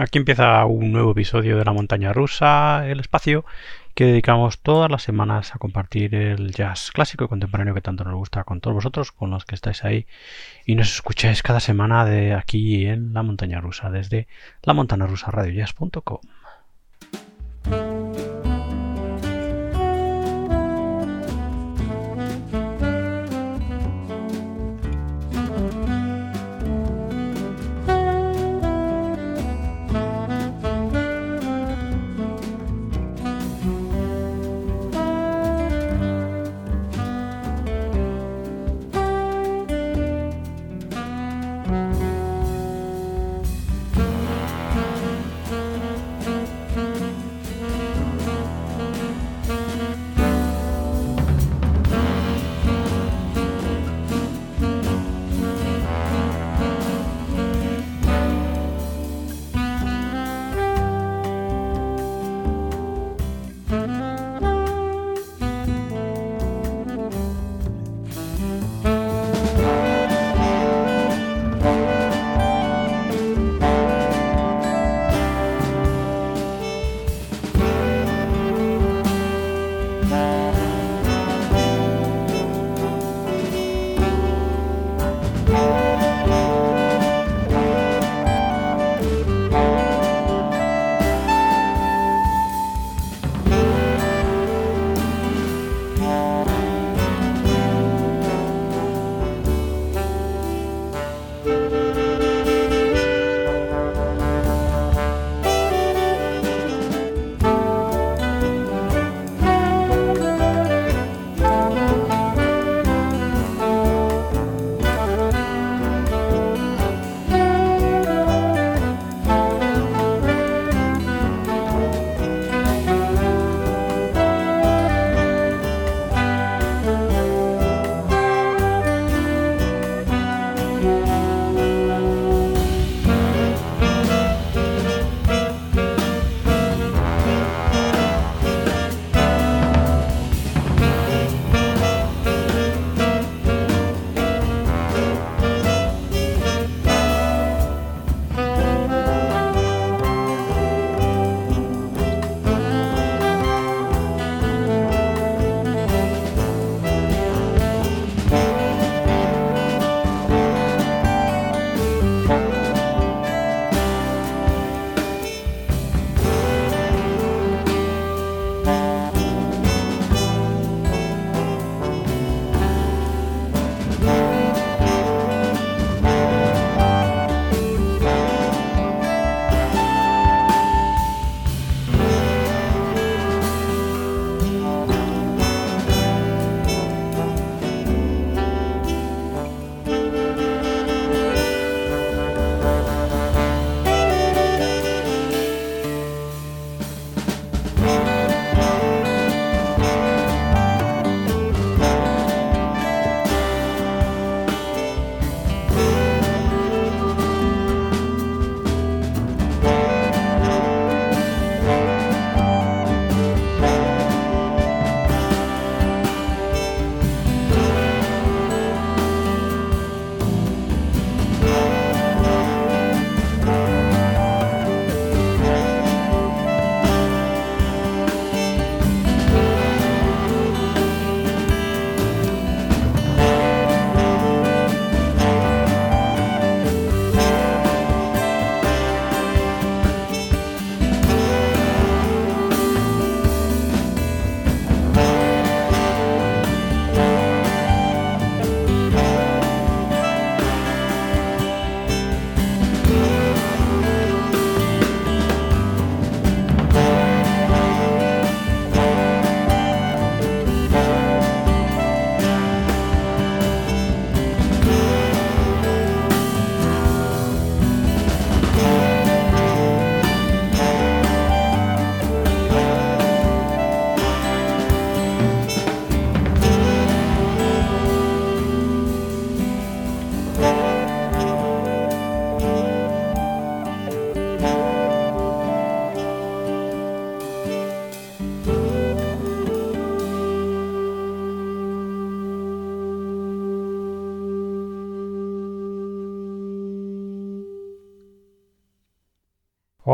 Aquí empieza un nuevo episodio de la montaña rusa, el espacio, que dedicamos todas las semanas a compartir el jazz clásico y contemporáneo que tanto nos gusta con todos vosotros, con los que estáis ahí y nos escucháis cada semana de aquí en la montaña rusa, desde la montana rusa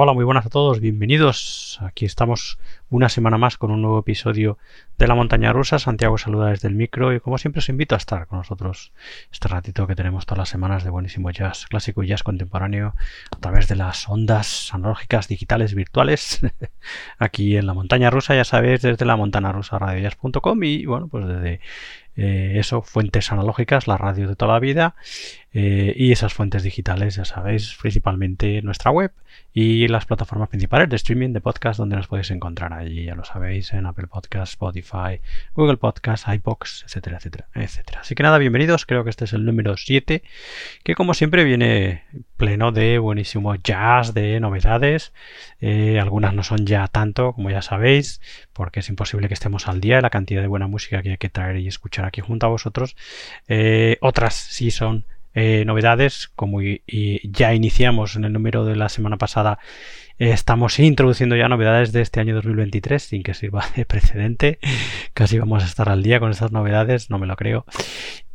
Hola, muy buenas a todos, bienvenidos. Aquí estamos una semana más con un nuevo episodio de La Montaña Rusa. Santiago saluda desde el micro y como siempre os invito a estar con nosotros este ratito que tenemos todas las semanas de buenísimo jazz clásico y jazz contemporáneo a través de las ondas analógicas digitales virtuales aquí en La Montaña Rusa, ya sabéis, desde la montana rusa y bueno, pues desde eh, eso, fuentes analógicas, la radio de toda la vida eh, y esas fuentes digitales, ya sabéis, principalmente nuestra web y las plataformas principales de streaming de podcast donde nos podéis encontrar allí, ya lo sabéis, en Apple Podcast, Spotify, Google Podcast, iBox, etcétera, etcétera, etcétera. Así que nada, bienvenidos, creo que este es el número 7, que como siempre viene pleno de buenísimo jazz, de novedades, eh, algunas no son ya tanto, como ya sabéis, porque es imposible que estemos al día de la cantidad de buena música que hay que traer y escuchar aquí junto a vosotros. Eh, otras sí son eh, novedades, como ya iniciamos en el número de la semana pasada, estamos introduciendo ya novedades de este año 2023 sin que sirva de precedente. Casi vamos a estar al día con estas novedades, no me lo creo.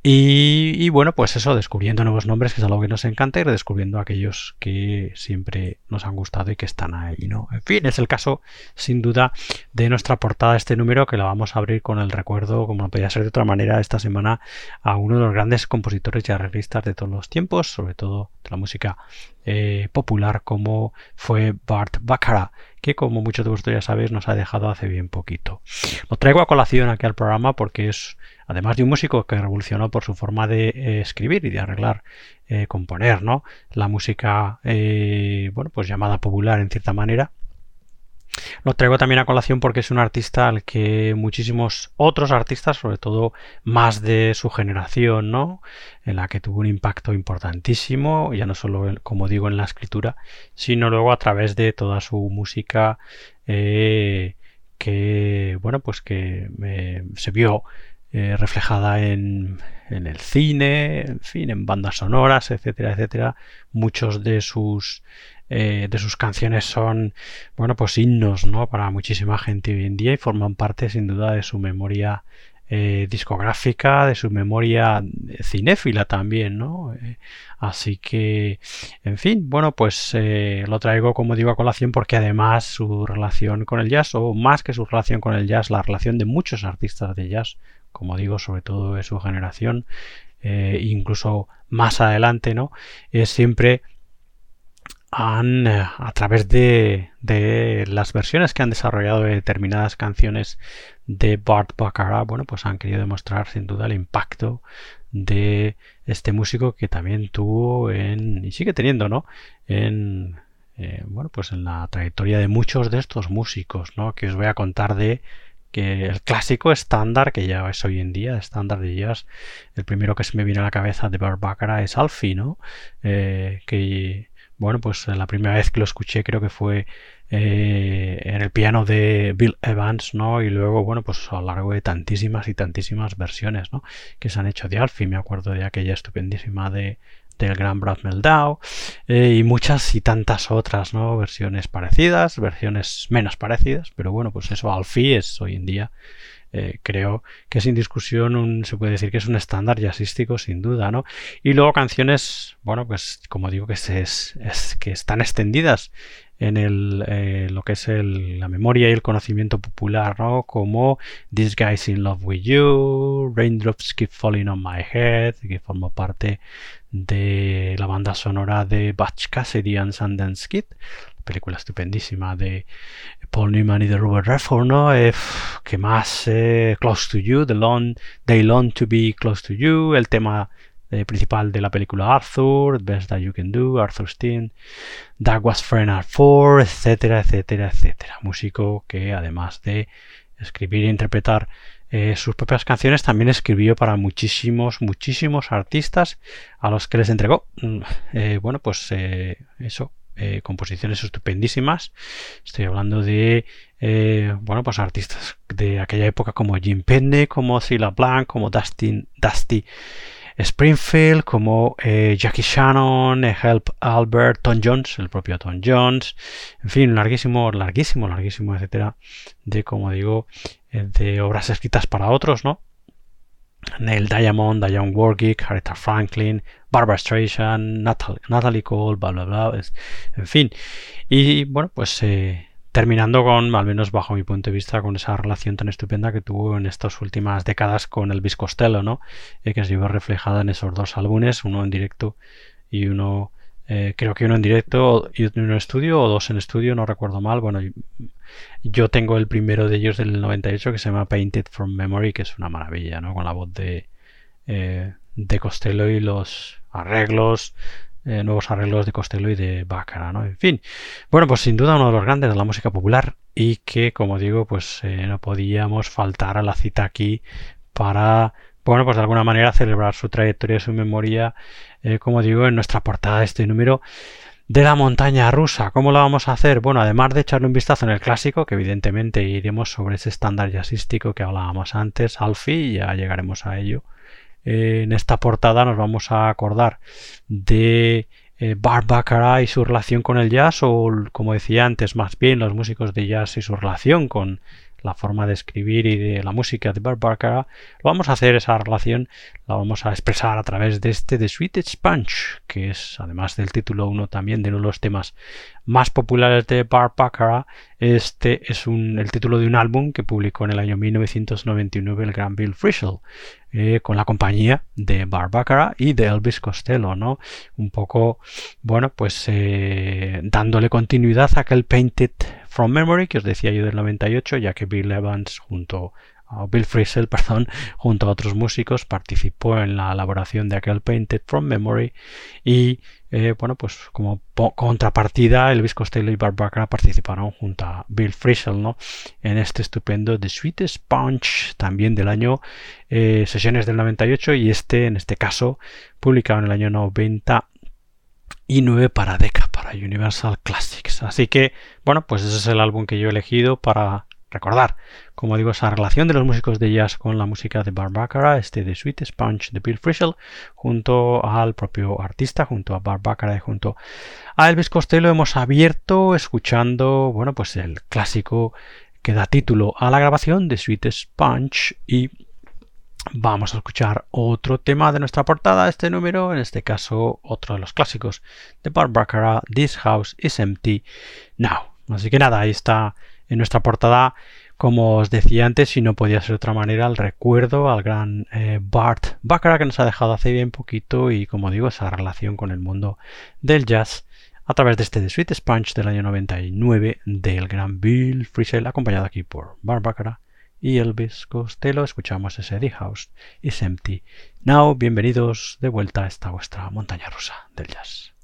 Y, bueno, pues eso, descubriendo nuevos nombres, que es algo que nos encanta, y redescubriendo aquellos que siempre nos han gustado y que están ahí, ¿no? En fin, es el caso, sin duda, de nuestra portada este número, que la vamos a abrir con el recuerdo, como no podía ser de otra manera, esta semana a uno de los grandes compositores y arreglistas de todos los tiempos, sobre todo de la música eh, popular, como fue Bart Baccarat que como muchos de vosotros ya sabéis nos ha dejado hace bien poquito. Lo traigo a colación aquí al programa porque es además de un músico que revolucionó por su forma de eh, escribir y de arreglar, eh, componer, ¿no? La música, eh, bueno, pues llamada popular en cierta manera. Lo traigo también a colación porque es un artista al que muchísimos otros artistas, sobre todo más de su generación, ¿no? En la que tuvo un impacto importantísimo, ya no solo, como digo, en la escritura, sino luego a través de toda su música que, bueno, pues que se vio eh, reflejada en, en, el cine, en fin, en bandas sonoras, etcétera, etcétera. Muchos de sus eh, de sus canciones son, bueno, pues himnos, ¿no? Para muchísima gente hoy en día y forman parte, sin duda, de su memoria eh, discográfica, de su memoria cinéfila también, ¿no? así que, en fin, bueno, pues lo traigo como digo a colación porque además su relación con el jazz, o más que su relación con el jazz, la relación de muchos artistas de jazz como digo, sobre todo de su generación, eh, incluso más adelante, ¿no? Es siempre han, eh, a través de, de, las versiones que han desarrollado de determinadas canciones de Bart Baccarat, bueno, pues han querido demostrar sin duda el impacto de este músico que también tuvo en, y sigue teniendo, ¿no? En, eh, bueno, pues en la trayectoria de muchos de estos músicos, ¿no? Que os voy a contar de que el clásico estándar que ya es hoy en día, estándar de jazz, el primero que se me viene a la cabeza de Barbara es Alfie, ¿no? Eh, que, bueno, pues la primera vez que lo escuché creo que fue eh, en el piano de Bill Evans, ¿no? Y luego, bueno, pues a lo largo de tantísimas y tantísimas versiones, ¿no? Que se han hecho de Alfie, me acuerdo de aquella estupendísima de del gran Brad Meldau eh, y muchas y tantas otras ¿no? versiones parecidas, versiones menos parecidas, pero bueno, pues eso Alfie es hoy en día eh, creo que sin discusión se puede decir que es un estándar jazzístico sin duda, ¿no? Y luego canciones, bueno, pues como digo que, es, que están extendidas en el, eh, lo que es la memoria y el conocimiento popular, ¿no? Como This Guy's in Love with You, Raindrops Keep Falling on My Head, que forma parte de la banda sonora de Batch Cassidy and Sundance Kid, película estupendísima de Paul Newman y de Robert Redford, ¿no? Eh, que más eh, Close to You, The Long, They Long to Be Close to You, el tema eh, principal de la película Arthur, Best That You Can Do, Arthur Steen, That Was Friend Art 4, etcétera, etcétera, etcétera. Músico que además de escribir e interpretar eh, sus propias canciones también escribió para muchísimos, muchísimos artistas a los que les entregó, mm, eh, bueno, pues eh, eso, composiciones estupendísimas. Estoy hablando de, bueno, pues artistas de aquella época como Jim Penne, como Cilla Blanc, como Dustin, Dusty Springfield, como Jackie Shannon, Help Albert, Tom Jones, el propio Tom Jones, en fin, larguísimo, larguísimo, larguísimo, etcétera, de como digo, de obras escritas para otros, ¿no? Neil Diamond, Diane Warwick, Aretha Franklin, Barbara Streisand, Natalie, Cole, bla bla bla, en fin. Y bueno, pues eh, terminando con, al menos bajo mi punto de vista, con esa relación tan estupenda que tuvo en estas últimas décadas con Elvis Costello, ¿no? Eh, que se vio reflejada en esos dos álbumes, uno en directo y uno eh, creo que uno en directo y uno en estudio o dos en estudio, no recuerdo mal. Bueno, yo tengo el primero de ellos del 98 que se llama Painted from Memory, que es una maravilla, ¿no? Con la voz de, eh, de Costello y los arreglos, eh, nuevos arreglos de Costello y de Baccara, ¿no? En fin, bueno, pues sin duda uno de los grandes de la música popular y que, como digo, pues no podíamos faltar a la cita aquí para bueno, pues de alguna manera celebrar su trayectoria y su memoria, eh, como digo, en nuestra portada de este número de la montaña rusa. ¿Cómo lo vamos a hacer? Bueno, además de echarle un vistazo en el clásico, que evidentemente iremos sobre ese estándar jazzístico que hablábamos antes, Alfie, ya llegaremos a ello. Eh, en esta portada nos vamos a acordar de eh, y su relación con el jazz, o como decía antes, más bien los músicos de jazz y su relación con la forma de escribir y de la música de lo vamos a hacer esa relación, la vamos a expresar a través de este The Sweetest Punch, que es además del título uno también de uno de los temas más populares de Barbara. Este es un, el título de un álbum que publicó en el año 1999 el gran Bill Frisell. Eh, con la compañía de Barbara y de Elvis Costello, ¿no? Un poco, bueno, pues eh, dándole continuidad a aquel Painted from Memory que os decía yo del 98, ya que Bill Evans junto Bill Frisell, perdón, junto a otros músicos, participó en la elaboración de aquel Painted from Memory y eh, bueno, pues como contrapartida, Elvis Costello y Barbara participaron junto a Bill Frisell, ¿no? En este estupendo The Sweetest Punch, también del año eh, sesiones del 98 y este, en este caso, publicado en el año 99 para Decca, para Universal Classics. Así que, bueno, pues ese es el álbum que yo he elegido para recordar, como digo, esa relación de los músicos de jazz con la música de Barbara, este de Sweet Sponge de Bill Frisell, junto al propio artista, junto a Barbara y junto a Elvis Costello, hemos abierto escuchando, bueno, pues el clásico que da título a la grabación de Sweet Sponge y vamos a escuchar otro tema de nuestra portada, este número, en este caso otro de los clásicos de Barbara, This House is Empty Now. Así que nada, ahí está en nuestra portada, como os decía antes, si no podía ser de otra manera, el recuerdo al gran eh, Bart Baccarat que nos ha dejado hace bien poquito y como digo, esa relación con el mundo del jazz a través de este The Sweet Sponge del año 99 del gran Bill Frisell, acompañado aquí por Bart Baccarat y Elvis Costello. Escuchamos ese The House is Empty. Now, bienvenidos de vuelta a esta vuestra montaña rusa del jazz.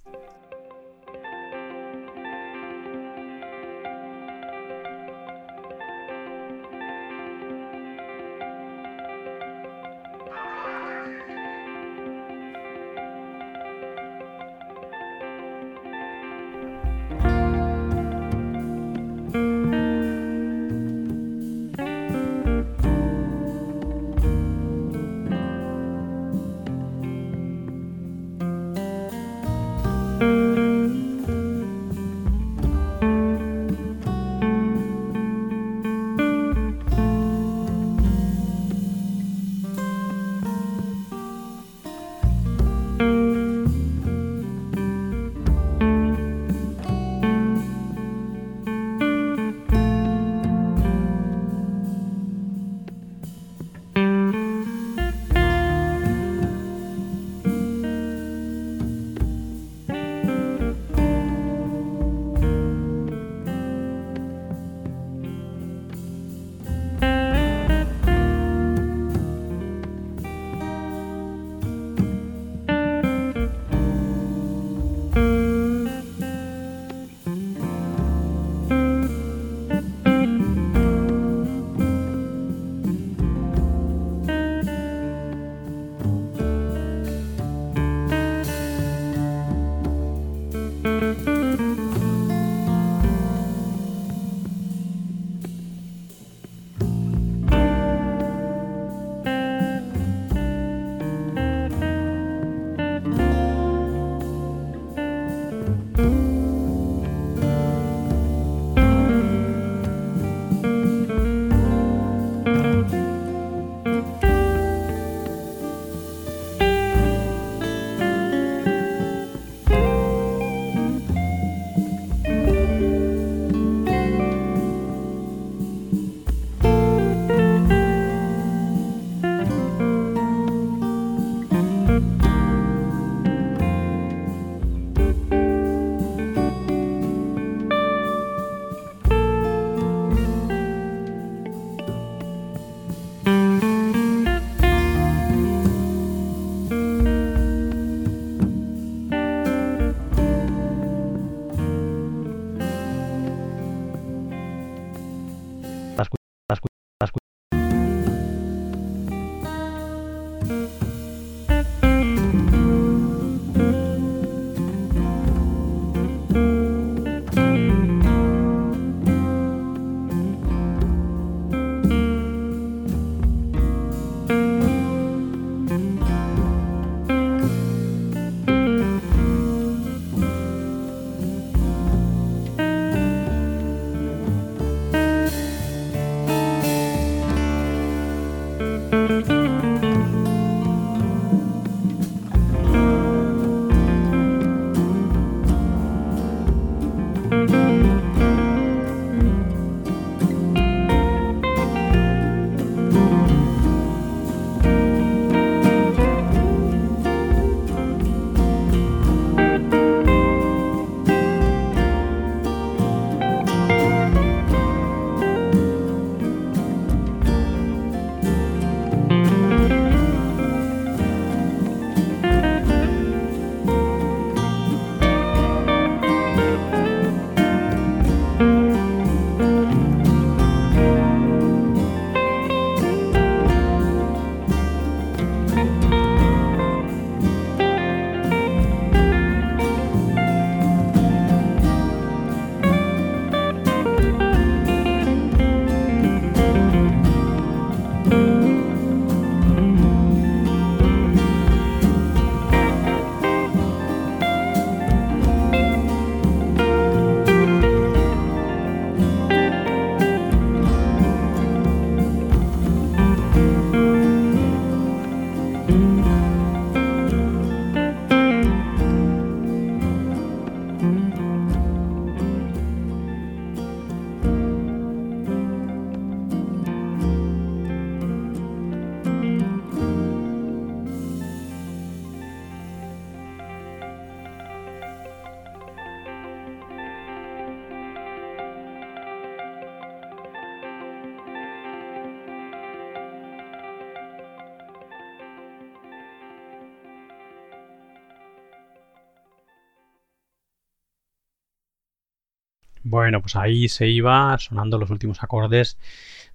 Bueno, pues ahí se iba sonando los últimos acordes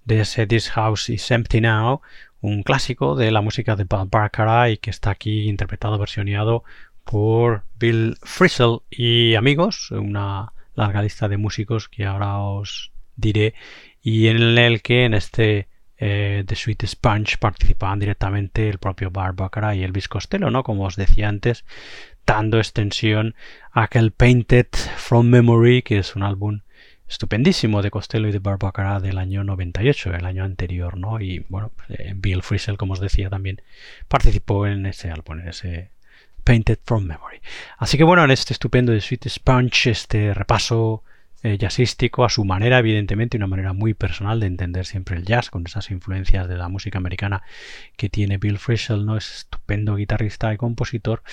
de ese This House is Empty Now, un clásico de la música de Bob Baccarat y que está aquí interpretado, versioneado por Bill Frisell y amigos, una larga lista de músicos que ahora os diré y en el que en este eh, The Sweet Sponge participaban directamente el propio Bar Baccarat y Elvis Costello, ¿no? Como os decía antes, dando extensión a aquel Painted from Memory, que es un álbum estupendísimo de Costello y de Barbara del año 98, el año anterior, ¿no? Y bueno, eh, Bill Frisell, como os decía, también participó en ese álbum, en ese Painted from Memory. Así que bueno, en este estupendo de Sweet Sponge, este repaso eh, jazzístico a su manera, evidentemente, una manera muy personal de entender siempre el jazz, con esas influencias de la música americana que tiene Bill Frisell, ¿no? Es estupendo guitarrista y compositor.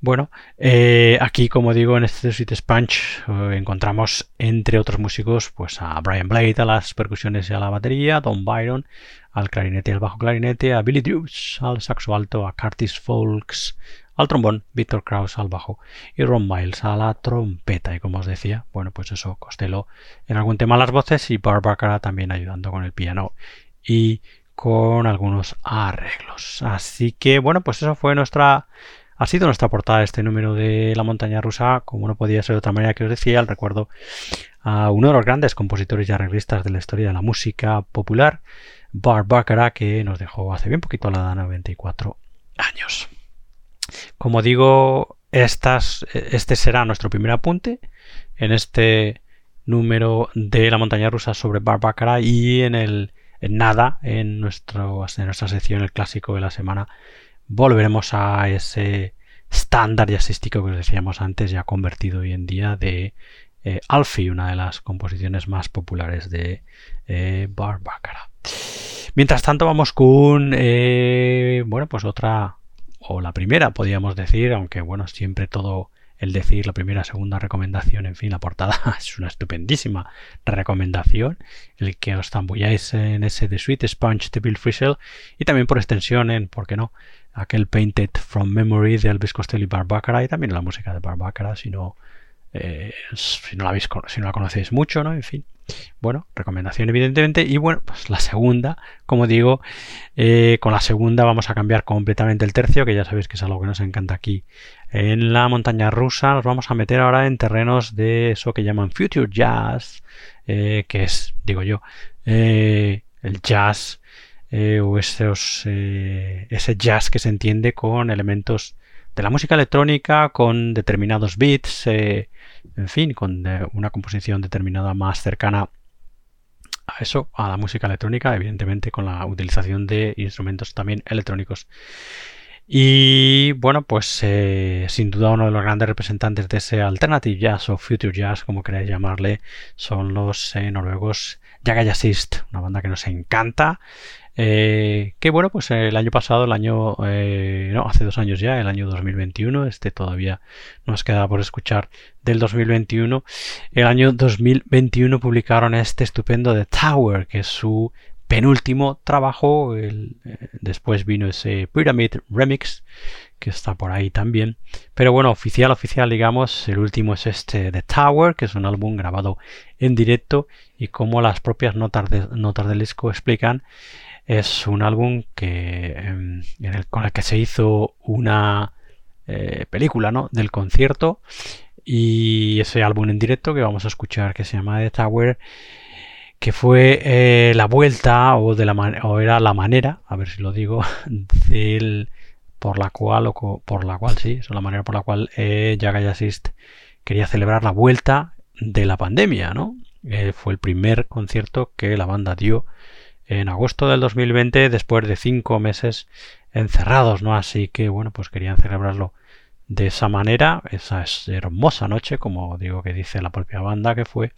Bueno, eh, aquí, como digo, en este Sweet Sponge eh, encontramos, entre otros músicos, pues a Brian Blade a las percusiones y a la batería, Don Byron al clarinete y al bajo clarinete, a Billy Drews al saxo alto, a Curtis Folks al trombón, Victor Krauss al bajo y Ron Miles a la trompeta. Y como os decía, bueno, pues eso, Costello en algún tema las voces y Barbara también ayudando con el piano y con algunos arreglos. Así que bueno, pues eso fue nuestra ha sido nuestra portada este número de La montaña rusa, como no podía ser de otra manera que os decía, el recuerdo a uno de los grandes compositores y arreglistas de la historia de la música popular, Barbara, que nos dejó hace bien poquito a la edad de 94 años. Como digo, este será nuestro primer apunte en este número de la montaña rusa sobre Barbara y en el nada en, nuestro, en nuestra sección el clásico de la semana volveremos a ese estándar jazzístico que os decíamos antes ya convertido hoy en día de eh, Alfie, una de las composiciones más populares de eh, Barbara. Mientras tanto vamos con eh, bueno pues otra o la primera, podríamos decir, aunque bueno, siempre todo el decir la primera, segunda recomendación, en fin, la portada es una estupendísima recomendación, el que os zambulláis en ese The Sweet Sponge de Bill Frisell y también por extensión en, ¿por qué no?, aquel Painted from Memory de Elvis Costello y Barbara y también la música de Barbara, si no, eh, si no la habéis, si no la conocéis mucho, ¿no? En fin, bueno, recomendación evidentemente. Y bueno, pues la segunda, como digo, eh, con la segunda vamos a cambiar completamente el tercio, que ya sabéis que es algo que nos encanta aquí en la montaña rusa. Nos vamos a meter ahora en terrenos de eso que llaman Future Jazz, eh, que es, digo yo, eh, el jazz o ese jazz que se entiende con elementos de la música electrónica, con determinados beats en fin, con una composición determinada más cercana a eso, a la música electrónica, evidentemente con la utilización de instrumentos también electrónicos. Y bueno, pues eh, sin duda uno de los grandes representantes de ese alternative jazz o future jazz, como queráis llamarle, son los eh, noruegos Jaga Jazzist, una banda que nos encanta eh, que bueno, pues el año pasado, el año, eh, no, hace dos años ya, el año 2021, este todavía nos queda por escuchar del 2021. El año 2021 publicaron este estupendo The Tower, que es su penúltimo trabajo. El, eh, después vino ese Pyramid Remix, que está por ahí también. Pero bueno, oficial, oficial, digamos, el último es este The Tower, que es un álbum grabado en directo y como las propias notas, de, notas del disco explican, es un álbum que, em, con el que se hizo una eh, película ¿no? del concierto y ese álbum en directo que vamos a escuchar que se llama The Tower que fue eh, la vuelta o, de la o era la manera, a ver si lo digo, del, por la cual, o por la cual, sí, la manera por la cual eh, Assist quería celebrar la vuelta de la pandemia, ¿no? Eh, fue el primer concierto que la banda dio en agosto del 2020 después de cinco meses encerrados, ¿no? Así que bueno, pues querían celebrarlo de esa manera, esa es hermosa noche, como digo que dice la propia banda que fue,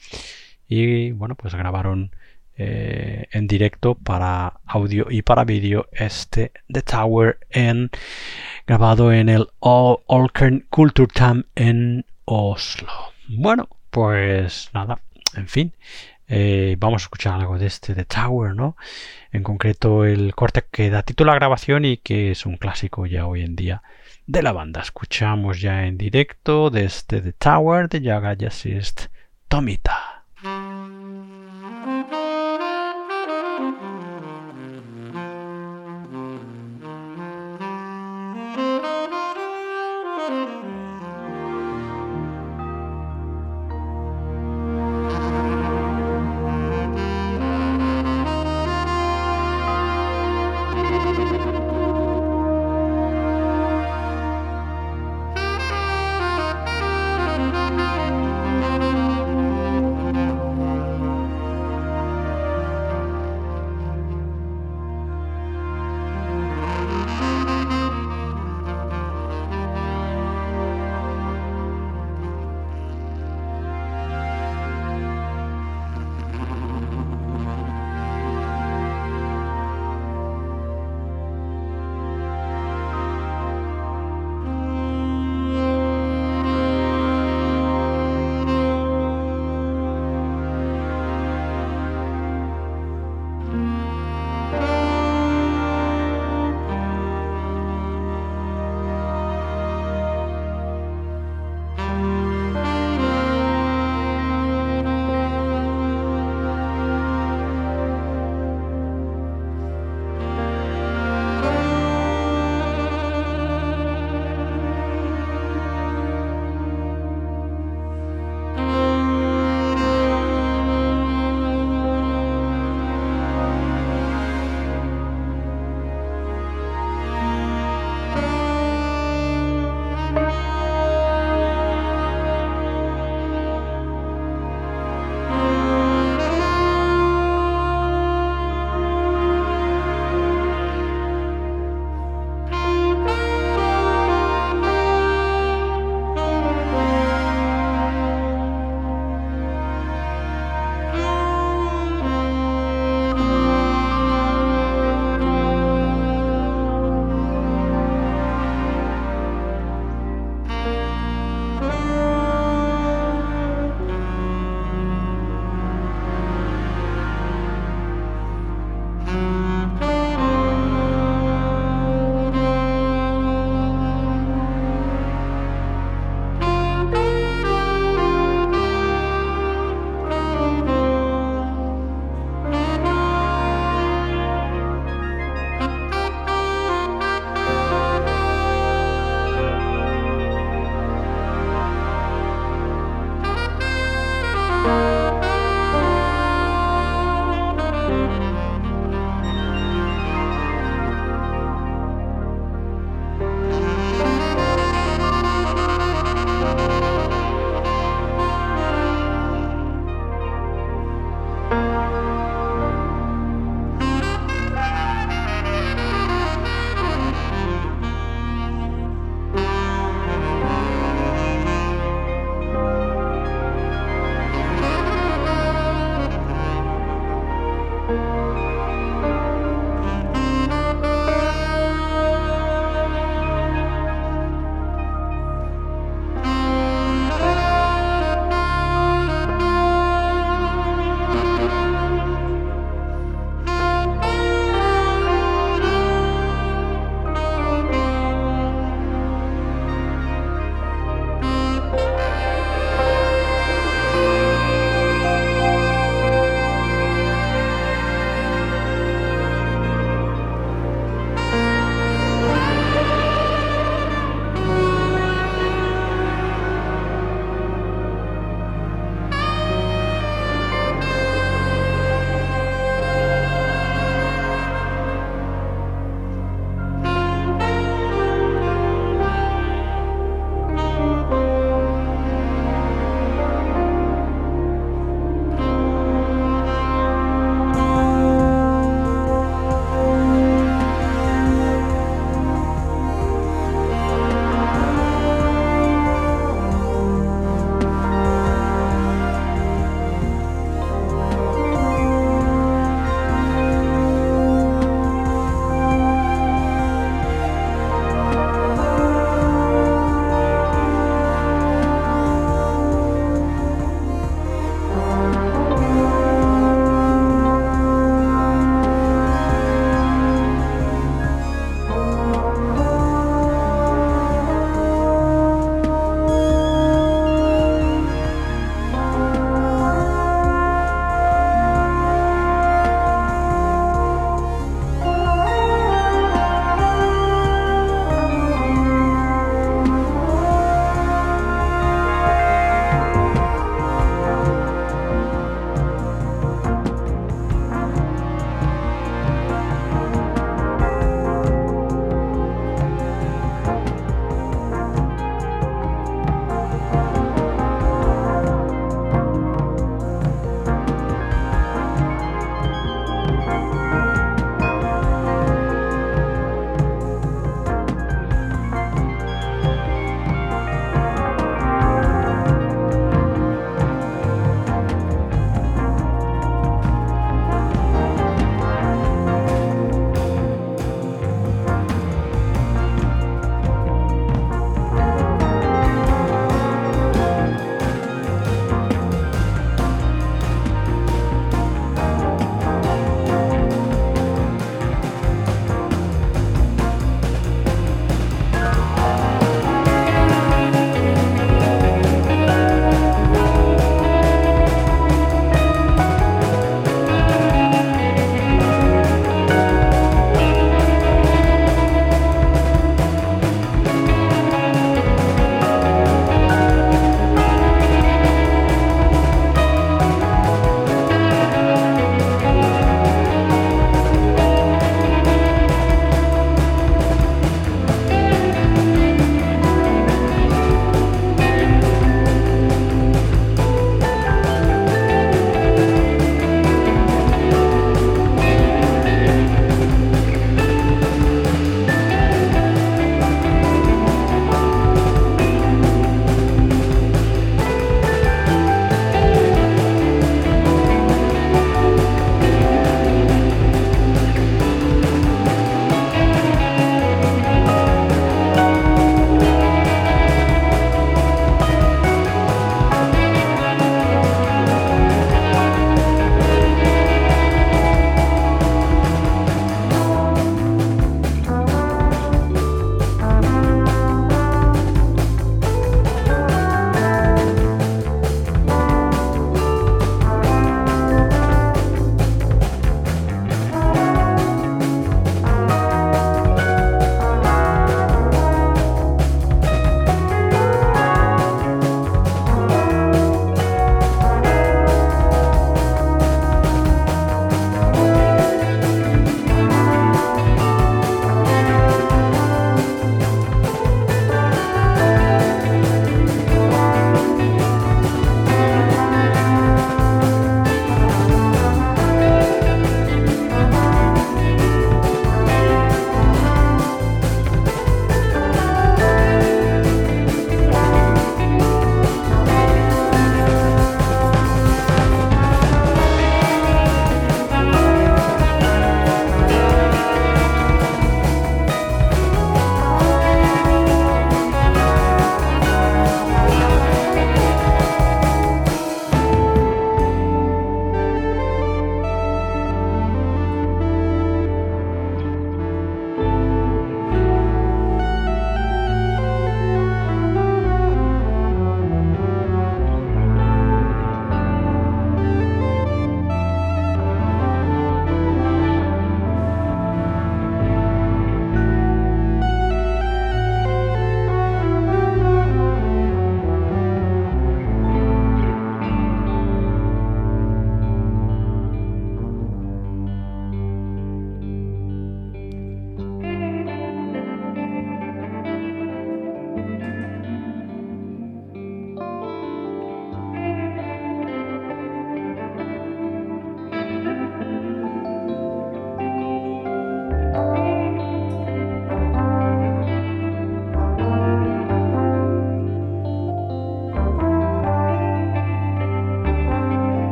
y bueno, pues grabaron eh, en directo para audio y para vídeo este The Tower en grabado en el Olkern Kulturtam en Oslo. Bueno, pues nada, en fin, eh, vamos a escuchar algo de este The Tower, ¿no? En concreto el corte que da título a la grabación y que es un clásico ya hoy en día de la banda. Escuchamos ya en directo de este The Tower de Yaga Jazzist Tomita.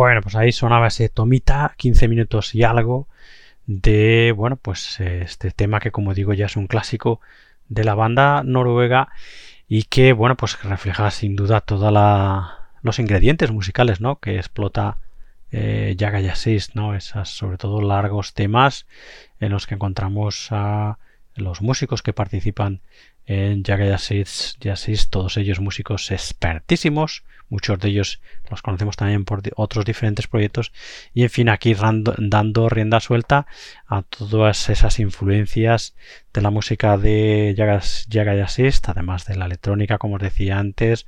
Bueno, pues ahí sonaba ese tomita, 15 minutos y algo de, bueno, pues este tema que como digo ya es un clásico de la banda noruega y que, bueno, pues refleja sin duda todos los ingredientes musicales, ¿no? Que explota eh, Yaga ¿no? Esas, sobre todo, largos temas en los que encontramos a los músicos que participan en Jaga Yasis, todos ellos músicos expertísimos, muchos de ellos los conocemos también por otros diferentes proyectos, y en fin, aquí dando rienda suelta a todas esas influencias de la música de Jaga además de la electrónica, como os decía antes,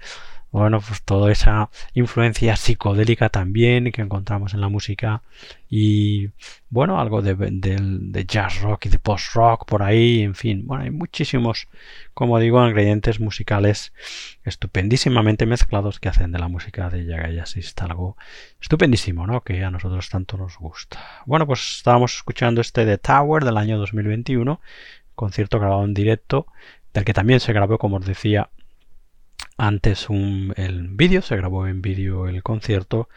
bueno, pues toda esa influencia psicodélica también que encontramos en la música y bueno, algo de, jazz rock y de post rock por ahí, en fin, bueno, hay muchísimos, como digo, ingredientes musicales estupendísimamente mezclados que hacen de la música de Yaga algo estupendísimo, ¿no? Que a nosotros tanto nos gusta. Bueno, pues estábamos escuchando este de Tower del año 2021, concierto grabado en directo, del que también se grabó, como os decía, antes un, el vídeo, se grabó en vídeo el concierto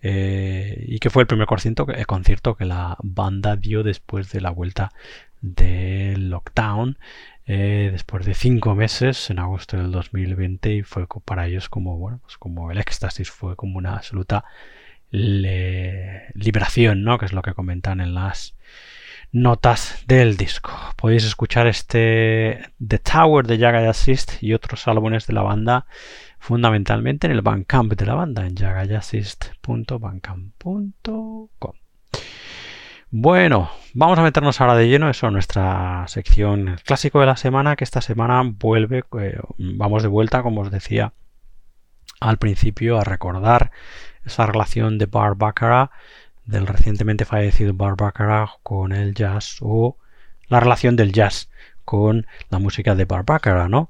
eh, y que fue el primer concierto, el concierto que la banda dio después de la vuelta del lockdown, eh, después de cinco meses en agosto del 2020 y fue para ellos como, bueno, pues como el éxtasis, fue como una absoluta liberación, ¿no? que es lo que comentan en las notas del disco. Podéis escuchar este The Tower de Jagged Assist y otros álbumes de la banda fundamentalmente en el Bandcamp de la banda en jagayassist.bandcamp.com. Bueno, vamos a meternos ahora de lleno eso nuestra sección clásico de la semana que esta semana vuelve eh, vamos de vuelta como os decía al principio a recordar esa relación de Bar del recientemente fallecido Barbara con el jazz o la relación del jazz con la música de Barbara, ¿no?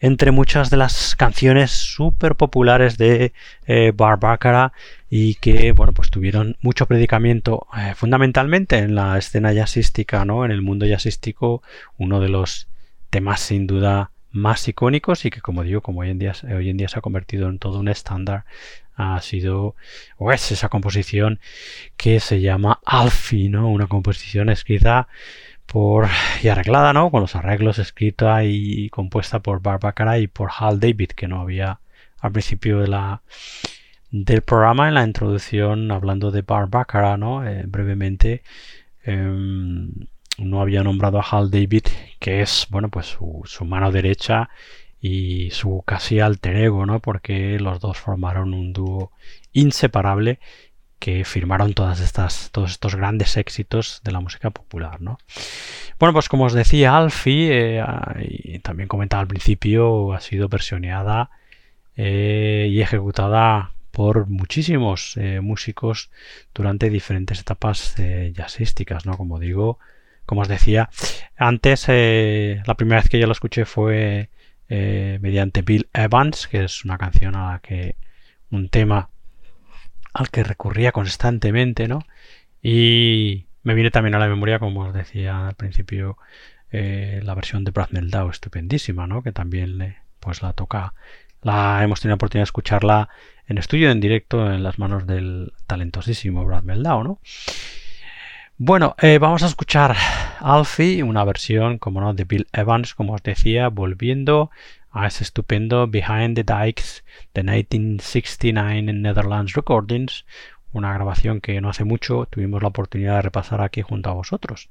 Entre muchas de las canciones súper populares de eh, Barbara y que, bueno, pues tuvieron mucho predicamento eh, fundamentalmente en la escena jazzística, ¿no? En el mundo jazzístico, uno de los temas sin duda más icónicos y que como digo, como hoy en día, hoy en día se ha convertido en todo un estándar ha sido o es esa composición que se llama Alfie, ¿no? Una composición escrita por y arreglada, ¿no? Con los arreglos escrita y compuesta por Barbara y por Hal David, que no había al principio de la del programa en la introducción hablando de Barbara, ¿no? Eh, brevemente em, no había nombrado a Hal David, que es, bueno, pues su mano derecha y su casi alter ego, ¿no? Porque los dos formaron un dúo inseparable que firmaron todas estas, todos estos grandes éxitos de la música popular, ¿no? Bueno, pues como os decía, Alfie, eh, y también comentaba al principio, ha sido versioneada eh, y ejecutada por muchísimos eh, músicos durante diferentes etapas jazzísticas, ¿no? Como digo, como os decía, antes la primera vez que yo lo escuché fue eh, mediante Bill Evans, que es una canción a la que un tema al que recurría constantemente, ¿no? Y me viene también a la memoria, como os decía al principio, eh, la versión de Brad Meldau, estupendísima, ¿no? Que también le, pues la toca, la hemos tenido la oportunidad de escucharla en estudio, en directo, en las manos del talentosísimo Brad Meldau, ¿no? Bueno, eh, vamos a escuchar Alfie, una versión, como no, de Bill Evans, como os decía, volviendo a ese estupendo Behind the Dikes de 1969 en Netherlands Recordings, una grabación que no hace mucho tuvimos la oportunidad de repasar aquí junto a vosotros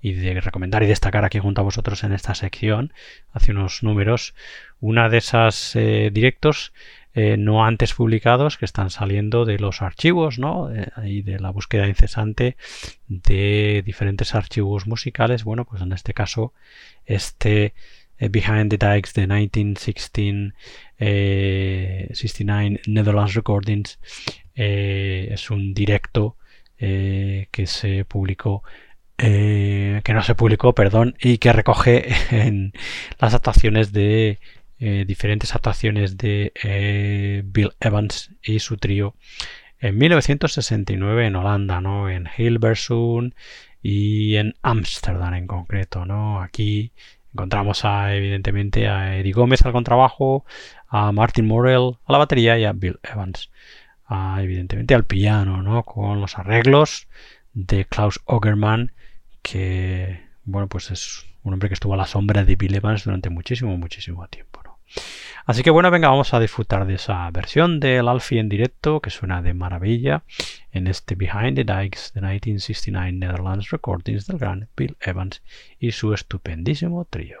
y de recomendar y destacar aquí junto a vosotros en esta sección hace unos números. Una de esas eh, directos eh, no antes publicados que están saliendo de los archivos ¿no? y de la búsqueda incesante de diferentes archivos musicales. Bueno, pues en este caso, este eh, Behind the Dikes de 1969 eh, Netherlands Recordings es un directo que se publicó que no se publicó, perdón, y que recoge en las actuaciones de eh, diferentes actuaciones de eh, Bill Evans y su trío en 1969 en Holanda, ¿no? En Hilversum y en Ámsterdam en concreto, ¿no? Aquí encontramos a, evidentemente a Eddie Gómez al contrabajo, a Martin Morell a la batería y a Bill Evans evidentemente al piano, ¿no? Con los arreglos de Klaus Ogerman, que bueno, pues es un hombre que estuvo a la sombra de Bill Evans durante muchísimo, muchísimo tiempo. Así que bueno, venga, vamos a disfrutar de esa versión del Alfie en directo que suena de maravilla en este Behind the Dikes de 1969 Netherlands Recordings del gran Bill Evans y su estupendísimo trío.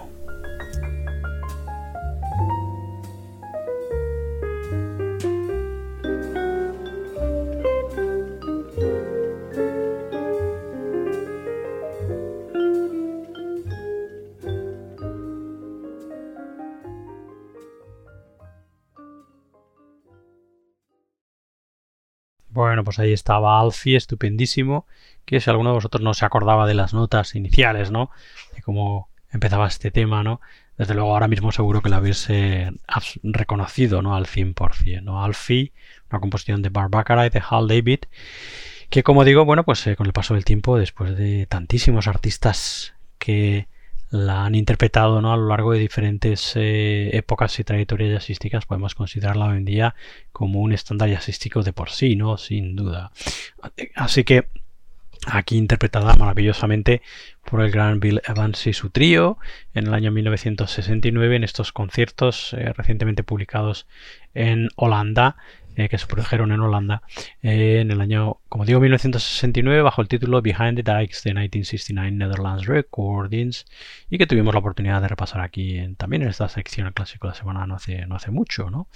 Pues ahí estaba Alfie, estupendísimo, que si alguno de vosotros no se acordaba de las notas iniciales, ¿no? De cómo empezaba este tema, ¿no? Desde luego ahora mismo seguro que lo habéis reconocido, ¿no? Al 100%, ¿no? Alfie, una composición de Barbara y de Hal David, que como digo, bueno, pues eh, con el paso del tiempo, después de tantísimos artistas que la han interpretado ¿no? a lo largo de diferentes eh, épocas y trayectorias jazzísticas, podemos considerarla hoy en día como un estándar jazzístico de por sí, ¿no? Sin duda. Así que aquí interpretada maravillosamente por el gran Bill Evans y su trío en el año 1969 en estos conciertos eh, recientemente publicados en Holanda eh, que se produjeron en Holanda eh, en el año, como digo, 1969 bajo el título Behind the Dikes de 1969 Netherlands Recordings y que tuvimos la oportunidad de repasar aquí en, también en esta sección clásico de la semana no hace, no hace mucho, ¿no?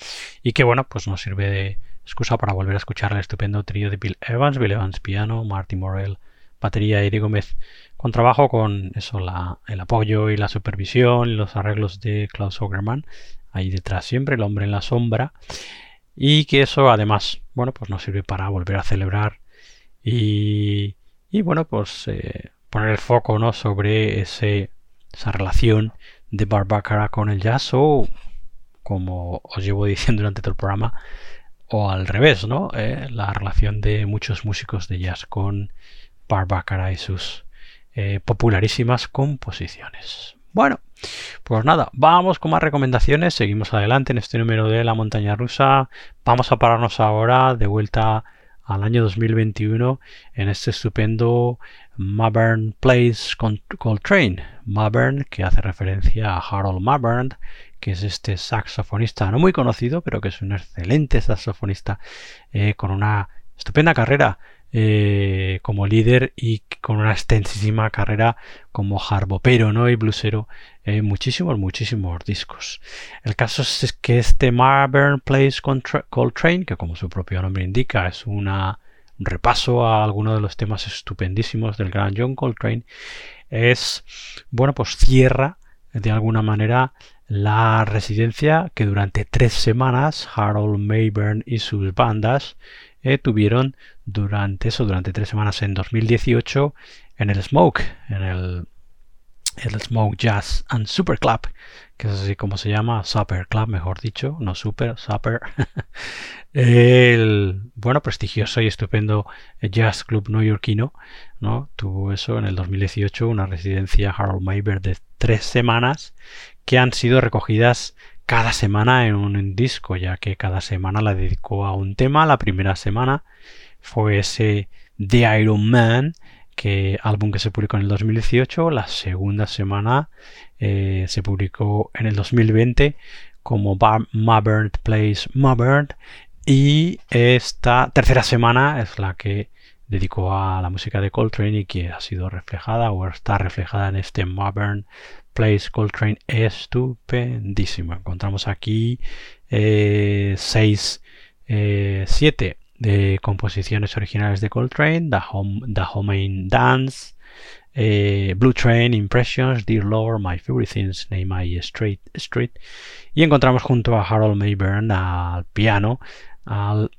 Y que bueno, pues nos sirve de excusa para volver a escuchar el estupendo trío de Bill Evans, Bill Evans piano, Marty Morell batería y Eddie Gómez con trabajo con eso, la, el apoyo y la supervisión y los arreglos de Klaus Ogerman ahí detrás siempre, el hombre en la sombra y que eso además, bueno, pues nos sirve para volver a celebrar y, y bueno, pues eh, poner el foco, ¿no? Sobre ese, esa relación de Barbacara con el jazz o, como os llevo diciendo durante todo el programa, o al revés, ¿no? Eh, la relación de muchos músicos de jazz con Barbacara y sus eh, popularísimas composiciones. Bueno, pues nada, vamos con más recomendaciones. Seguimos adelante en este número de la montaña rusa. Vamos a pararnos ahora de vuelta al año 2021 en este estupendo Mabern Plays Coltrane. Mabern, que hace referencia a Harold Mabern, que es este saxofonista no muy conocido, pero que es un excelente saxofonista eh, con una estupenda carrera eh, como líder y con una extensísima carrera como harbopero ¿no? y bluesero en muchísimos, muchísimos discos. El caso es que este Marburn Plays Coltrane, que como su propio nombre indica es una, un repaso a algunos de los temas estupendísimos del gran John Coltrane, es, bueno, pues cierra de alguna manera la residencia que durante tres semanas Harold Mayburn y sus bandas tuvieron durante eso, durante tres semanas en 2018 en el Smoke, en el, el Smoke Jazz and Super Club, que es así como se llama, Super Club, mejor dicho, no Super, Super. el bueno, prestigioso y estupendo Jazz Club neoyorquino, ¿no? Tuvo eso en el 2018, una residencia Harold Mayberg de tres semanas que han sido recogidas cada semana en un disco, ya que cada semana la dedicó a un tema. La primera semana fue ese The Iron Man, que álbum que se publicó en el 2018. La segunda semana eh, se publicó en el 2020 como Mabern Plays Mabern. Y esta tercera semana es la que dedicó a la música de Coltrane y que ha sido reflejada o está reflejada en este Modern Place Coltrane estupendísimo. Encontramos aquí eh, seis, eh, siete de composiciones originales de Coltrane, The, Home, The Homing Dance, eh, Blue Train, Impressions, Dear Lord, My Favorite Things, Name I Street, Street. Y encontramos junto a Harold Mayburn al piano, al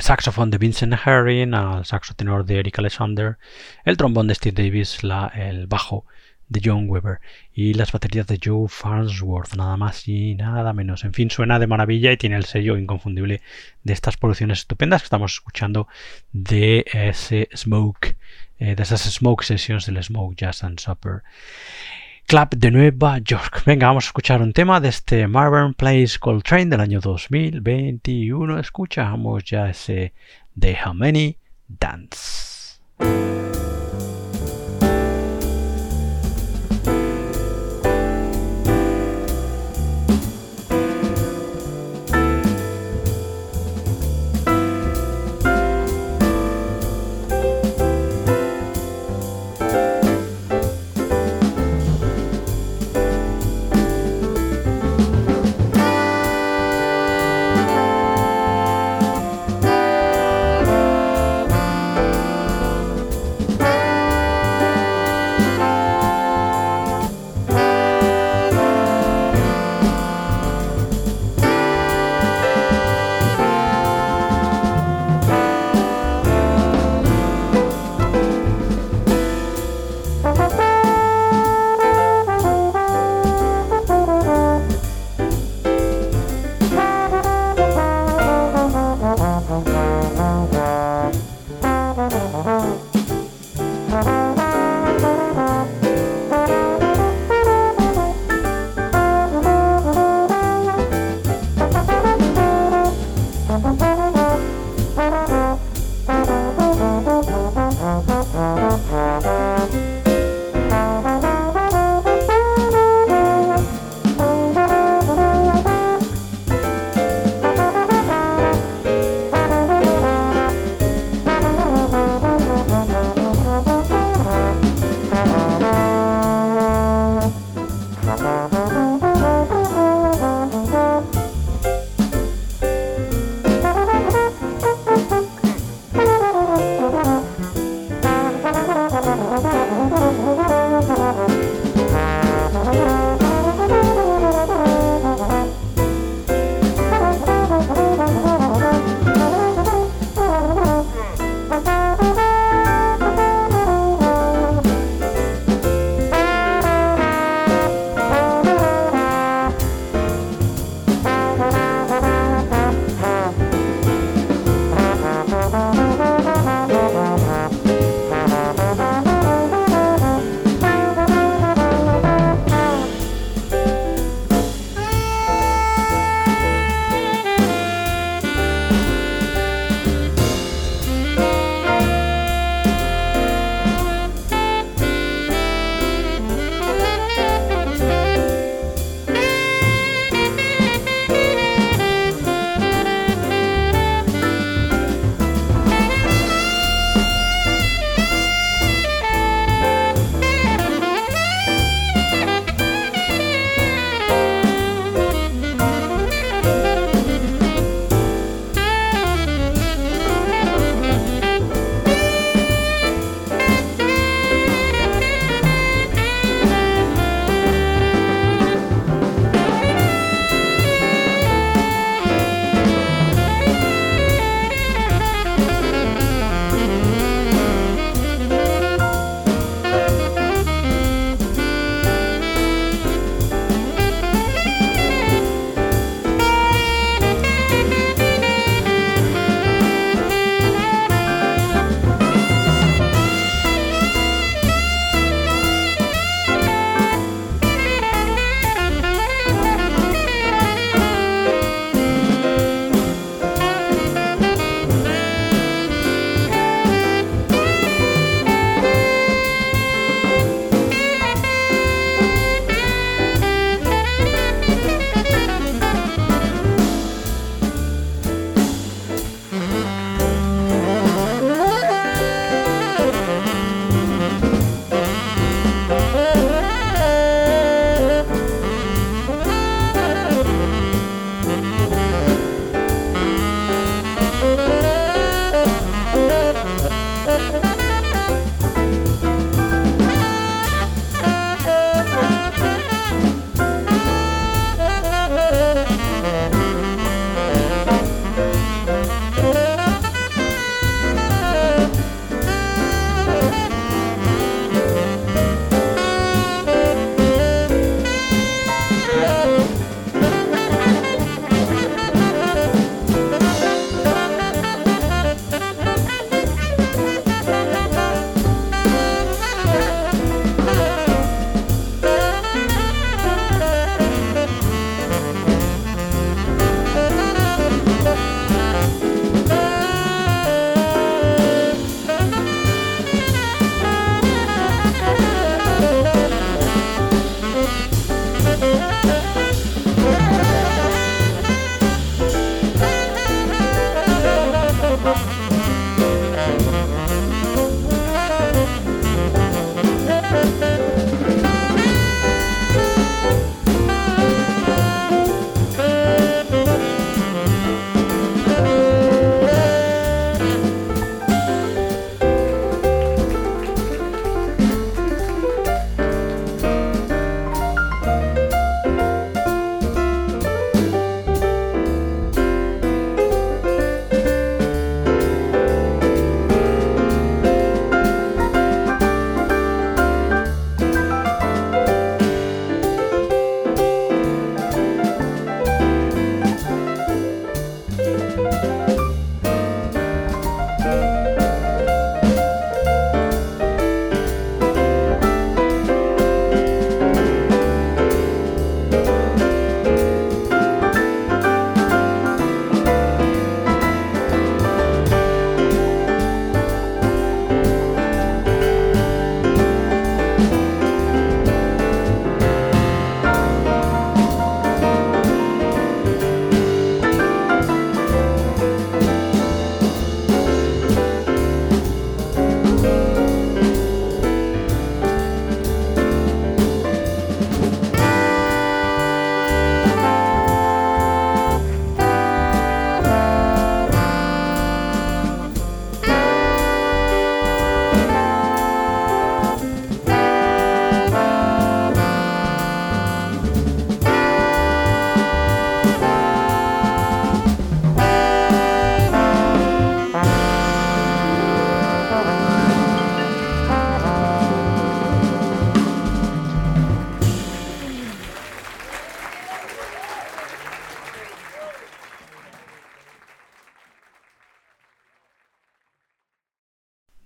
saxofón de Vincent Herring, al saxo tenor de Eric Alexander, el trombón de Steve Davis, la, el bajo de John Weber y las baterías de Joe Farnsworth, nada más y nada menos. En fin, suena de maravilla y tiene el sello inconfundible de estas producciones estupendas que estamos escuchando de ese Smoke, eh, de esas Smoke Sessions del Smoke Jazz and Supper. Club de Nueva York. Venga, vamos a escuchar un tema de este Marvin Place Coltrane del año 2021. Escuchamos ya ese The How Many Dance.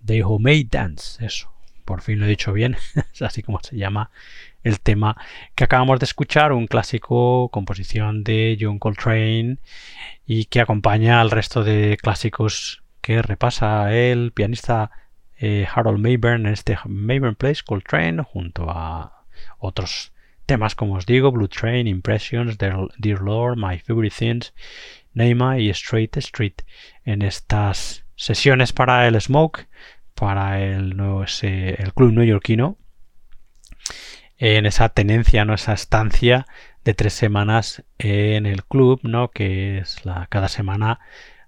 The Homemade Dance, eso, por fin lo he dicho bien, es así como se llama el tema que acabamos de escuchar, un clásico composición de John Coltrane y que acompaña al resto de clásicos que repasa el pianista eh, Harold Mayburn en este Mayburn Place Coltrane junto a otros temas como os digo, Blue Train, Impressions, Dear Lord, My Favorite Things, Neymar y Straight Street. En estas sesiones para el Smoke, para el, club neoyorquino en esa tenencia, ¿no? esa estancia de tres semanas en el club, ¿no? que es la, cada semana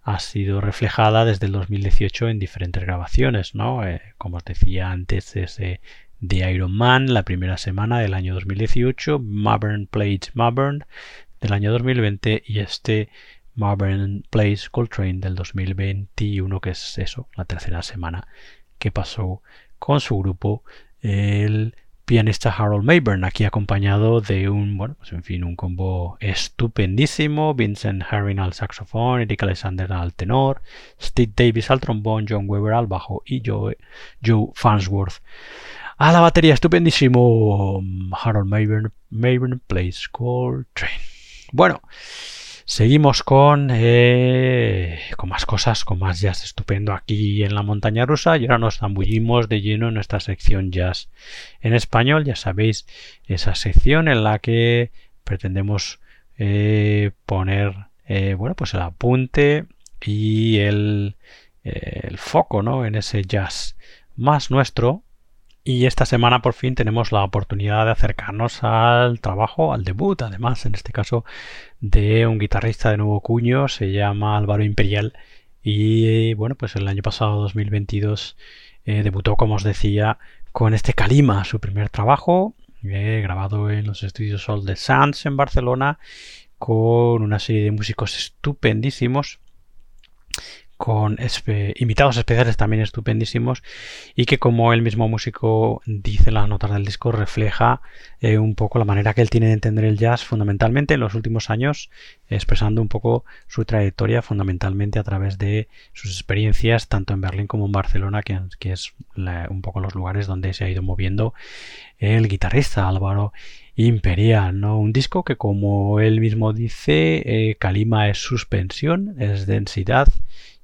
ha sido reflejada desde el 2018 en diferentes grabaciones, ¿no? Eh, como os decía antes, ese de Iron Man, la primera semana del año 2018, Mavern Plays Mavern del año 2020 y este Mavern Plays Coltrane del 2021, que es eso, la tercera semana que pasó con su grupo el pianista Harold Mayburn, aquí acompañado de un, bueno, pues en fin, un combo estupendísimo, Vincent Herring al saxofón, Eric Alexander al tenor, Steve Davis al trombón, John Weber al bajo y Joe, Joe Farnsworth a la batería, estupendísimo Harold Mayburn, Mayburn Plays Train. Bueno, Seguimos con, eh, con más cosas, con más jazz estupendo aquí en la montaña rusa y ahora nos zambullimos de lleno en nuestra sección jazz en español. Ya sabéis, esa sección en la que pretendemos eh, poner eh, bueno, pues el apunte y el, el foco ¿no? en ese jazz más nuestro y esta semana por fin tenemos la oportunidad de acercarnos al trabajo, al debut, además, en este caso, de un guitarrista de nuevo cuño, se llama Álvaro Imperial. Y bueno, pues el año pasado, 2022, eh, debutó, como os decía, con este Kalima, su primer trabajo, eh, grabado en los estudios Sol de Sands en Barcelona, con una serie de músicos estupendísimos con invitados especiales también estupendísimos y que como el mismo músico dice en las notas del disco refleja eh, un poco la manera que él tiene de entender el jazz fundamentalmente en los últimos años expresando un poco su trayectoria fundamentalmente a través de sus experiencias tanto en Berlín como en Barcelona que, es un poco los lugares donde se ha ido moviendo el guitarrista Álvaro Imperial, ¿no? Un disco que como él mismo dice, eh, Kalima es suspensión, es densidad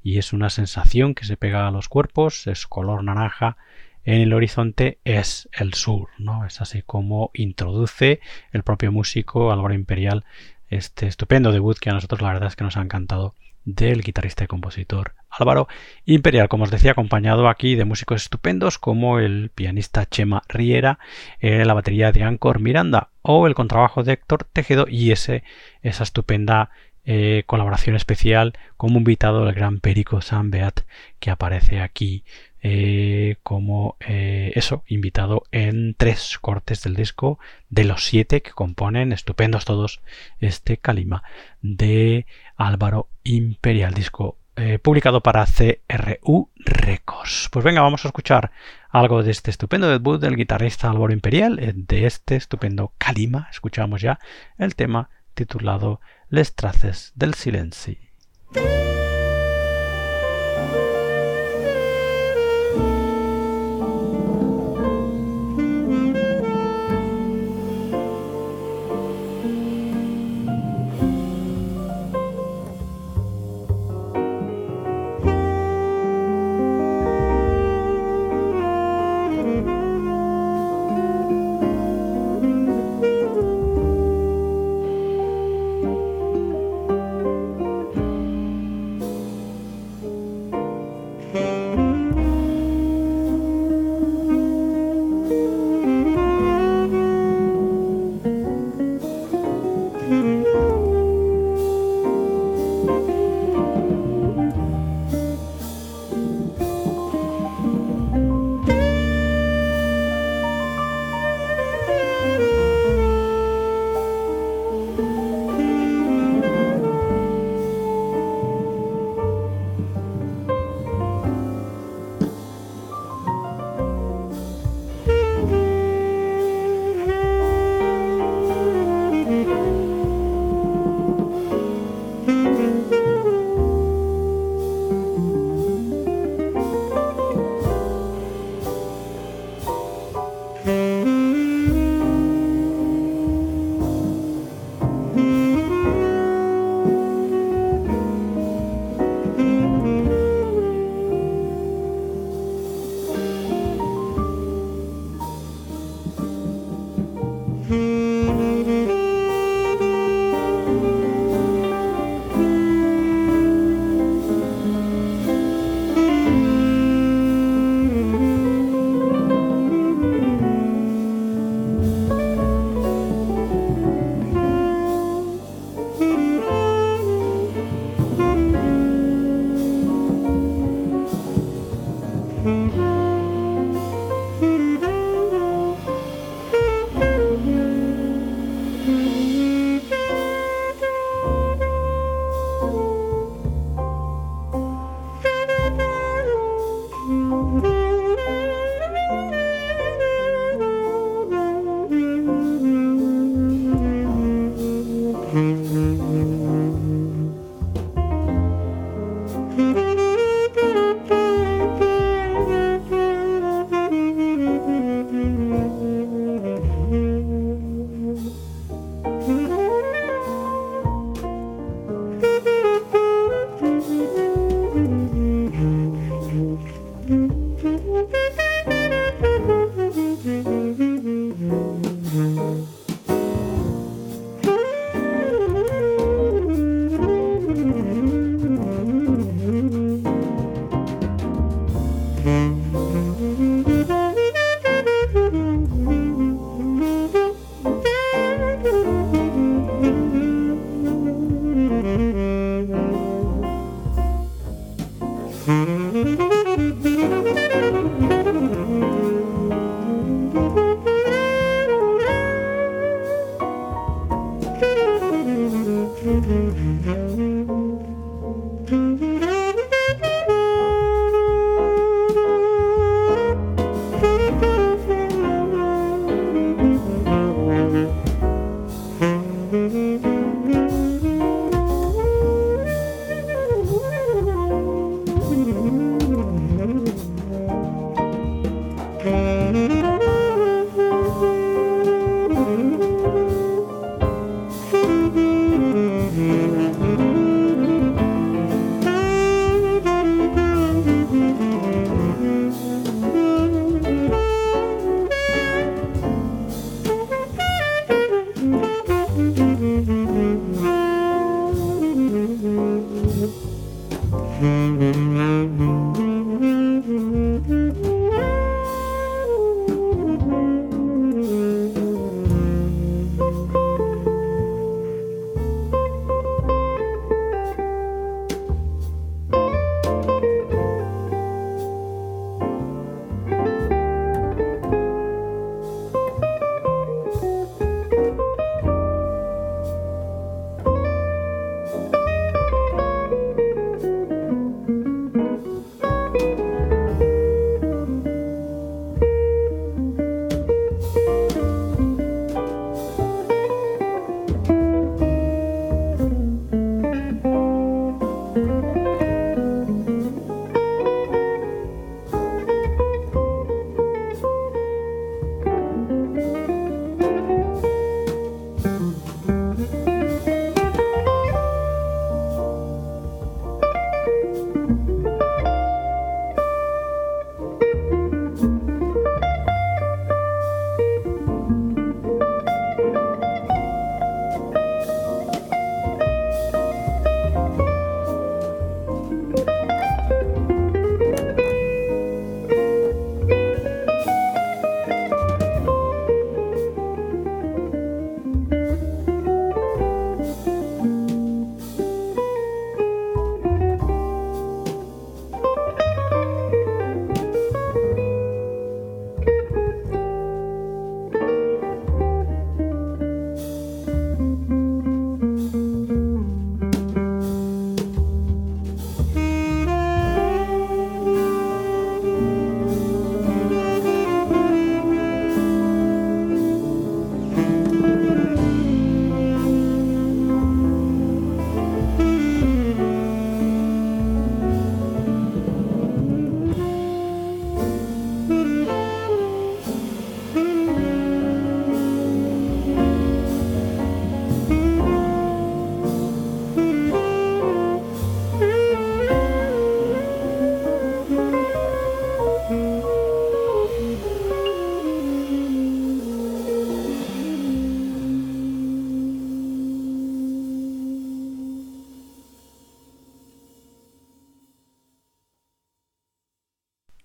y es una sensación que se pega a los cuerpos, es color naranja en el horizonte, es el sur, ¿no? Es así como introduce el propio músico Álvaro Imperial este estupendo debut que a nosotros la verdad es que nos ha encantado del guitarrista y compositor Álvaro Imperial, como os decía, acompañado aquí de músicos estupendos como el pianista Chema Riera, eh, la batería de Ancor Miranda o el contrabajo de Héctor Tejedo y ese, esa estupenda eh, colaboración especial como invitado el gran Perico Beat que aparece aquí eh, como eh, eso, invitado en tres cortes del disco de los siete que componen, estupendos todos, este Calima de Álvaro Imperial, disco publicado para CRU Records. Pues venga, vamos a escuchar algo de este estupendo debut del guitarrista Álvaro Imperial, de este estupendo Calima. Escuchamos ya el tema titulado Les traces del silenci.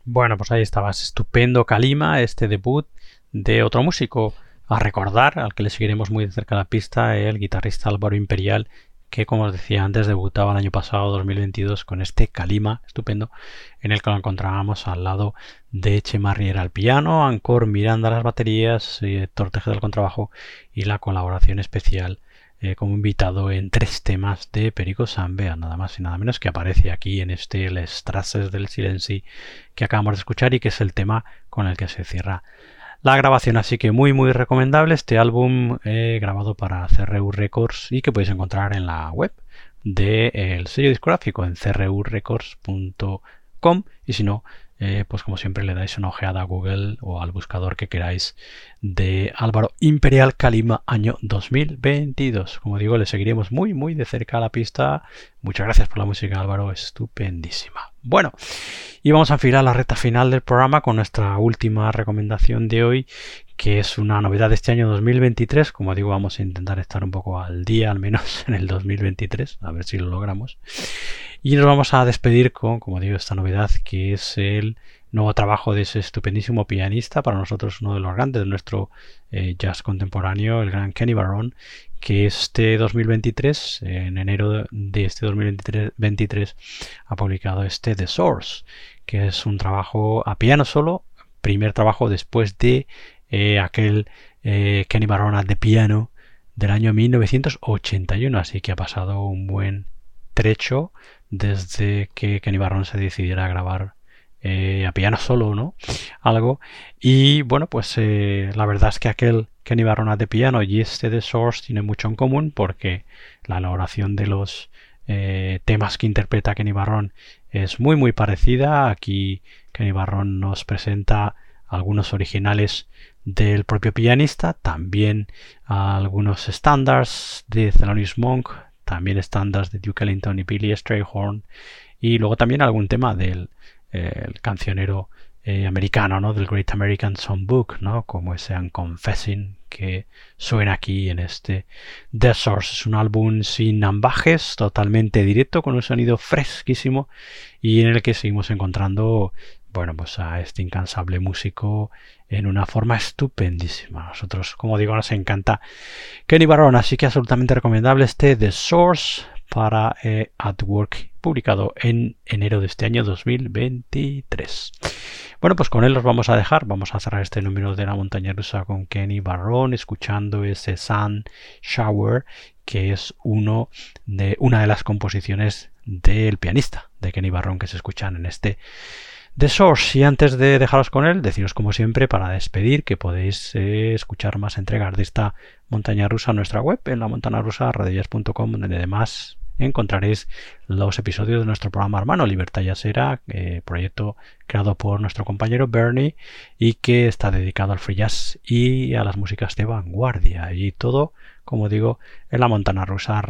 Bueno, pues ahí estabas. Estupendo Kalima, este debut de otro músico. A recordar, al que le seguiremos muy de cerca la pista, el guitarrista Álvaro Imperial, que como os decía antes debutaba el año pasado, 2022, con este Kalima estupendo, en el que lo encontrábamos al lado de Chema Riera al piano, Ancor Miranda a las baterías, Héctor Tejeda al contrabajo y la colaboración especial eh, como invitado en tres temas de Perico Sambea, nada más y nada menos que aparece aquí en este Les Traces del Silenci que acabamos de escuchar y que es el tema con el que se cierra la grabación. Así que muy muy recomendable este álbum eh, grabado para CRU Records y que podéis encontrar en la web del sello discográfico en crurecords.com y si no, eh, pues como siempre le dais una ojeada a Google o al buscador que queráis de Álvaro Imperial Calima año 2022. Como digo, le seguiremos muy muy de cerca a la pista. Muchas gracias por la música Álvaro, estupendísima. Bueno, y vamos a enfilar la recta final del programa con nuestra última recomendación de hoy, que es una novedad de este año 2023. Como digo, vamos a intentar estar un poco al día, al menos en el 2023, a ver si lo logramos. Y nos vamos a despedir con, como digo, esta novedad que es el nuevo trabajo de ese estupendísimo pianista, para nosotros uno de los grandes de nuestro eh, jazz contemporáneo, el gran Kenny Barron, que este 2023, en enero de este 2023, ha publicado este The Source, que es un trabajo a piano solo, primer trabajo después de eh, aquel eh, Kenny Barron de piano del año 1981, así que ha pasado un buen trecho desde que Kenny Barron se decidiera a grabar eh, a piano solo, ¿no? Algo. Y bueno, pues eh, la verdad es que aquel Kenny Barron de piano y este de Source tiene mucho en común porque la elaboración de los temas que interpreta Kenny Barron es muy muy parecida. Aquí Kenny Barron nos presenta algunos originales del propio pianista, también algunos estándares de Thelonious Monk, también estándares de Duke Ellington y Billy Strayhorn y luego también algún tema del cancionero eh, americano, ¿no? Del Great American Songbook, ¿no? Como ese Confessing que suena aquí en este The Source. Es un álbum sin ambajes, totalmente directo, con un sonido fresquísimo y en el que seguimos encontrando, bueno, pues a este incansable músico en una forma estupendísima. nosotros, como digo, nos encanta Kenny Barron, así que absolutamente recomendable este The Source para eh, Artwork publicado en enero de este año 2023. Bueno, pues con él los vamos a dejar. Vamos a cerrar este número de la montaña rusa con Kenny Barron, escuchando ese Sun Shower, que es uno de, una de las composiciones del pianista de Kenny Barron que se escuchan en este The Source. Y antes de dejaros con él, deciros como siempre para despedir que podéis eh, escuchar más entregas de esta montaña rusa en nuestra web, en la montaña rusa donde además encontraréis los episodios de nuestro programa hermano Libertad Yasera, eh, proyecto creado por nuestro compañero Bernie y que está dedicado al free jazz y a las músicas de vanguardia y todo, como digo, en la montana rusa.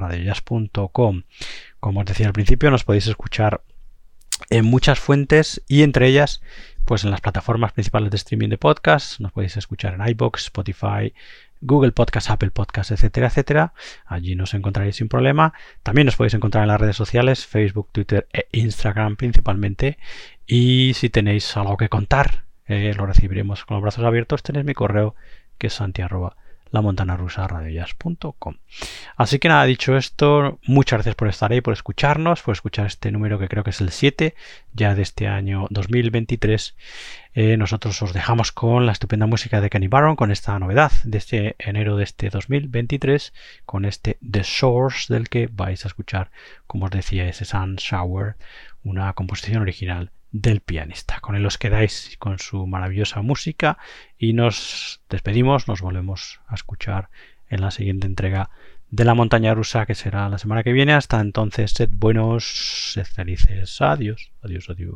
Como os decía al principio, nos podéis escuchar en muchas fuentes y entre ellas pues en las plataformas principales de streaming de podcast nos podéis escuchar en iBox, Spotify, Google Podcast, Apple Podcast, etcétera, etcétera. Allí nos encontraréis sin problema. También nos podéis encontrar en las redes sociales, Facebook, Twitter e Instagram principalmente. Y si tenéis algo que contar, eh, lo recibiremos con los brazos abiertos. Tenéis mi correo que es santi la rusa Así que nada, dicho esto, muchas gracias por estar ahí, por escucharnos, por escuchar este número que creo que es el 7 ya de este año 2023. Eh, nosotros os dejamos con la estupenda música de Kenny Barron, con esta novedad de este enero de este 2023, con este The Source del que vais a escuchar, como os decía, ese Sun Shower, una composición original del pianista. Con él os quedáis con su maravillosa música y nos despedimos, nos volvemos a escuchar en la siguiente entrega de la montaña rusa que será la semana que viene. Hasta entonces, sed buenos, sed felices. Adiós, adiós, adiós.